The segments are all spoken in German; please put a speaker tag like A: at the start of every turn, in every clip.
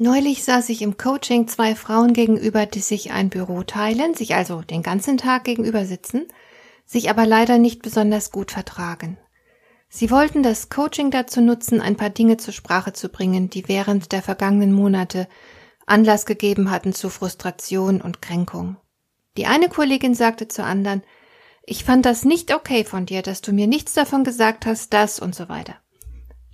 A: Neulich saß ich im Coaching zwei Frauen gegenüber, die sich ein Büro teilen, sich also den ganzen Tag gegenüber sitzen, sich aber leider nicht besonders gut vertragen. Sie wollten das Coaching dazu nutzen, ein paar Dinge zur Sprache zu bringen, die während der vergangenen Monate Anlass gegeben hatten zu Frustration und Kränkung. Die eine Kollegin sagte zur anderen, ich fand das nicht okay von dir, dass du mir nichts davon gesagt hast, das und so weiter.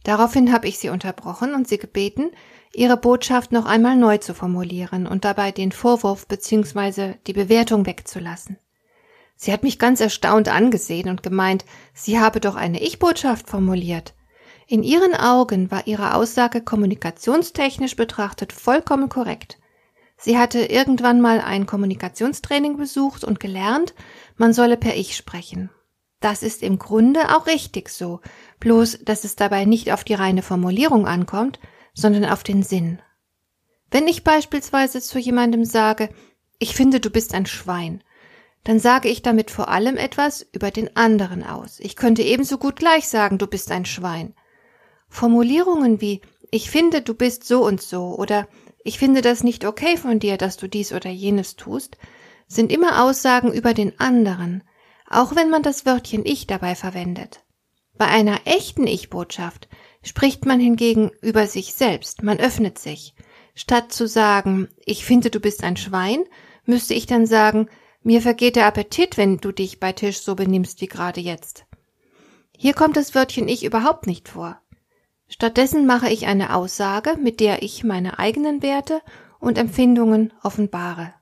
A: Daraufhin habe ich sie unterbrochen und sie gebeten, ihre Botschaft noch einmal neu zu formulieren und dabei den Vorwurf bzw. die Bewertung wegzulassen. Sie hat mich ganz erstaunt angesehen und gemeint, sie habe doch eine Ich-Botschaft formuliert. In ihren Augen war ihre Aussage kommunikationstechnisch betrachtet vollkommen korrekt. Sie hatte irgendwann mal ein Kommunikationstraining besucht und gelernt, man solle per Ich sprechen. Das ist im Grunde auch richtig so, bloß dass es dabei nicht auf die reine Formulierung ankommt, sondern auf den Sinn. Wenn ich beispielsweise zu jemandem sage, ich finde, du bist ein Schwein, dann sage ich damit vor allem etwas über den anderen aus. Ich könnte ebenso gut gleich sagen, du bist ein Schwein. Formulierungen wie ich finde, du bist so und so oder ich finde das nicht okay von dir, dass du dies oder jenes tust, sind immer Aussagen über den anderen, auch wenn man das Wörtchen ich dabei verwendet. Bei einer echten Ich-Botschaft Spricht man hingegen über sich selbst, man öffnet sich. Statt zu sagen, ich finde, du bist ein Schwein, müsste ich dann sagen, mir vergeht der Appetit, wenn du dich bei Tisch so benimmst wie gerade jetzt. Hier kommt das Wörtchen ich überhaupt nicht vor. Stattdessen mache ich eine Aussage, mit der ich meine eigenen Werte und Empfindungen offenbare.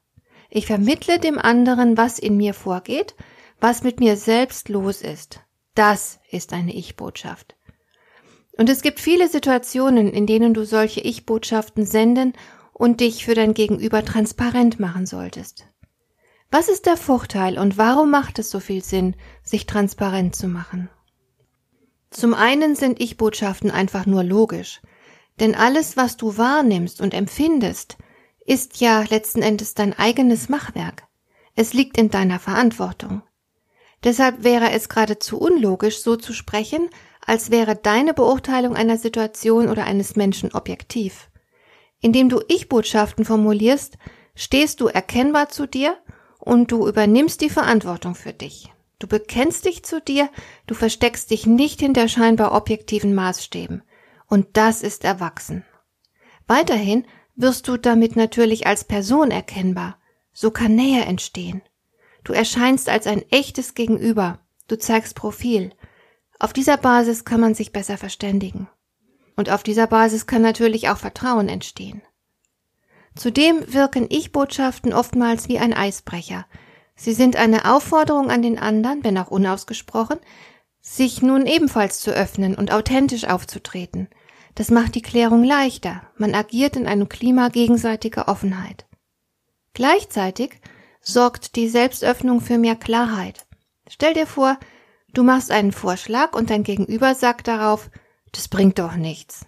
A: Ich vermittle dem anderen, was in mir vorgeht, was mit mir selbst los ist. Das ist eine Ich-Botschaft. Und es gibt viele Situationen, in denen du solche Ich-Botschaften senden und dich für dein Gegenüber transparent machen solltest. Was ist der Vorteil und warum macht es so viel Sinn, sich transparent zu machen? Zum einen sind Ich-Botschaften einfach nur logisch, denn alles, was du wahrnimmst und empfindest, ist ja letzten Endes dein eigenes Machwerk. Es liegt in deiner Verantwortung. Deshalb wäre es geradezu unlogisch, so zu sprechen, als wäre deine Beurteilung einer Situation oder eines Menschen objektiv. Indem du Ich-Botschaften formulierst, stehst du erkennbar zu dir und du übernimmst die Verantwortung für dich. Du bekennst dich zu dir, du versteckst dich nicht hinter scheinbar objektiven Maßstäben. Und das ist erwachsen. Weiterhin wirst du damit natürlich als Person erkennbar. So kann Nähe entstehen. Du erscheinst als ein echtes Gegenüber. Du zeigst Profil. Auf dieser Basis kann man sich besser verständigen. Und auf dieser Basis kann natürlich auch Vertrauen entstehen. Zudem wirken Ich-Botschaften oftmals wie ein Eisbrecher. Sie sind eine Aufforderung an den anderen, wenn auch unausgesprochen, sich nun ebenfalls zu öffnen und authentisch aufzutreten. Das macht die Klärung leichter. Man agiert in einem Klima gegenseitiger Offenheit. Gleichzeitig sorgt die Selbstöffnung für mehr Klarheit. Stell dir vor, Du machst einen Vorschlag und dein Gegenüber sagt darauf, das bringt doch nichts.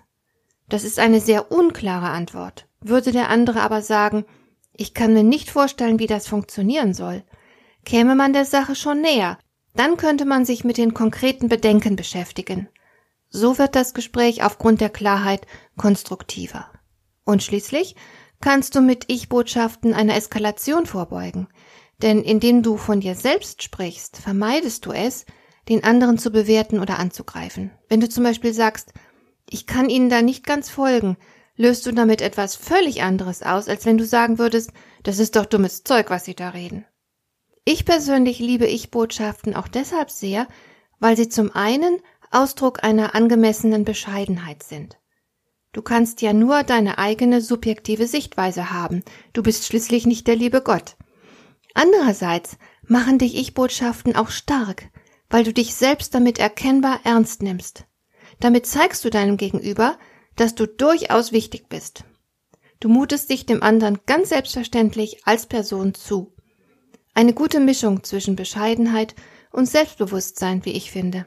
A: Das ist eine sehr unklare Antwort. Würde der andere aber sagen, ich kann mir nicht vorstellen, wie das funktionieren soll, käme man der Sache schon näher, dann könnte man sich mit den konkreten Bedenken beschäftigen. So wird das Gespräch aufgrund der Klarheit konstruktiver. Und schließlich kannst du mit Ich-Botschaften einer Eskalation vorbeugen, denn indem du von dir selbst sprichst, vermeidest du es, den anderen zu bewerten oder anzugreifen. Wenn du zum Beispiel sagst, ich kann Ihnen da nicht ganz folgen, löst du damit etwas völlig anderes aus, als wenn du sagen würdest, das ist doch dummes Zeug, was Sie da reden. Ich persönlich liebe Ich-Botschaften auch deshalb sehr, weil sie zum einen Ausdruck einer angemessenen Bescheidenheit sind. Du kannst ja nur deine eigene subjektive Sichtweise haben, du bist schließlich nicht der liebe Gott. Andererseits machen dich Ich-Botschaften auch stark, weil du dich selbst damit erkennbar ernst nimmst. Damit zeigst du deinem Gegenüber, dass du durchaus wichtig bist. Du mutest dich dem anderen ganz selbstverständlich als Person zu. Eine gute Mischung zwischen Bescheidenheit und Selbstbewusstsein, wie ich finde.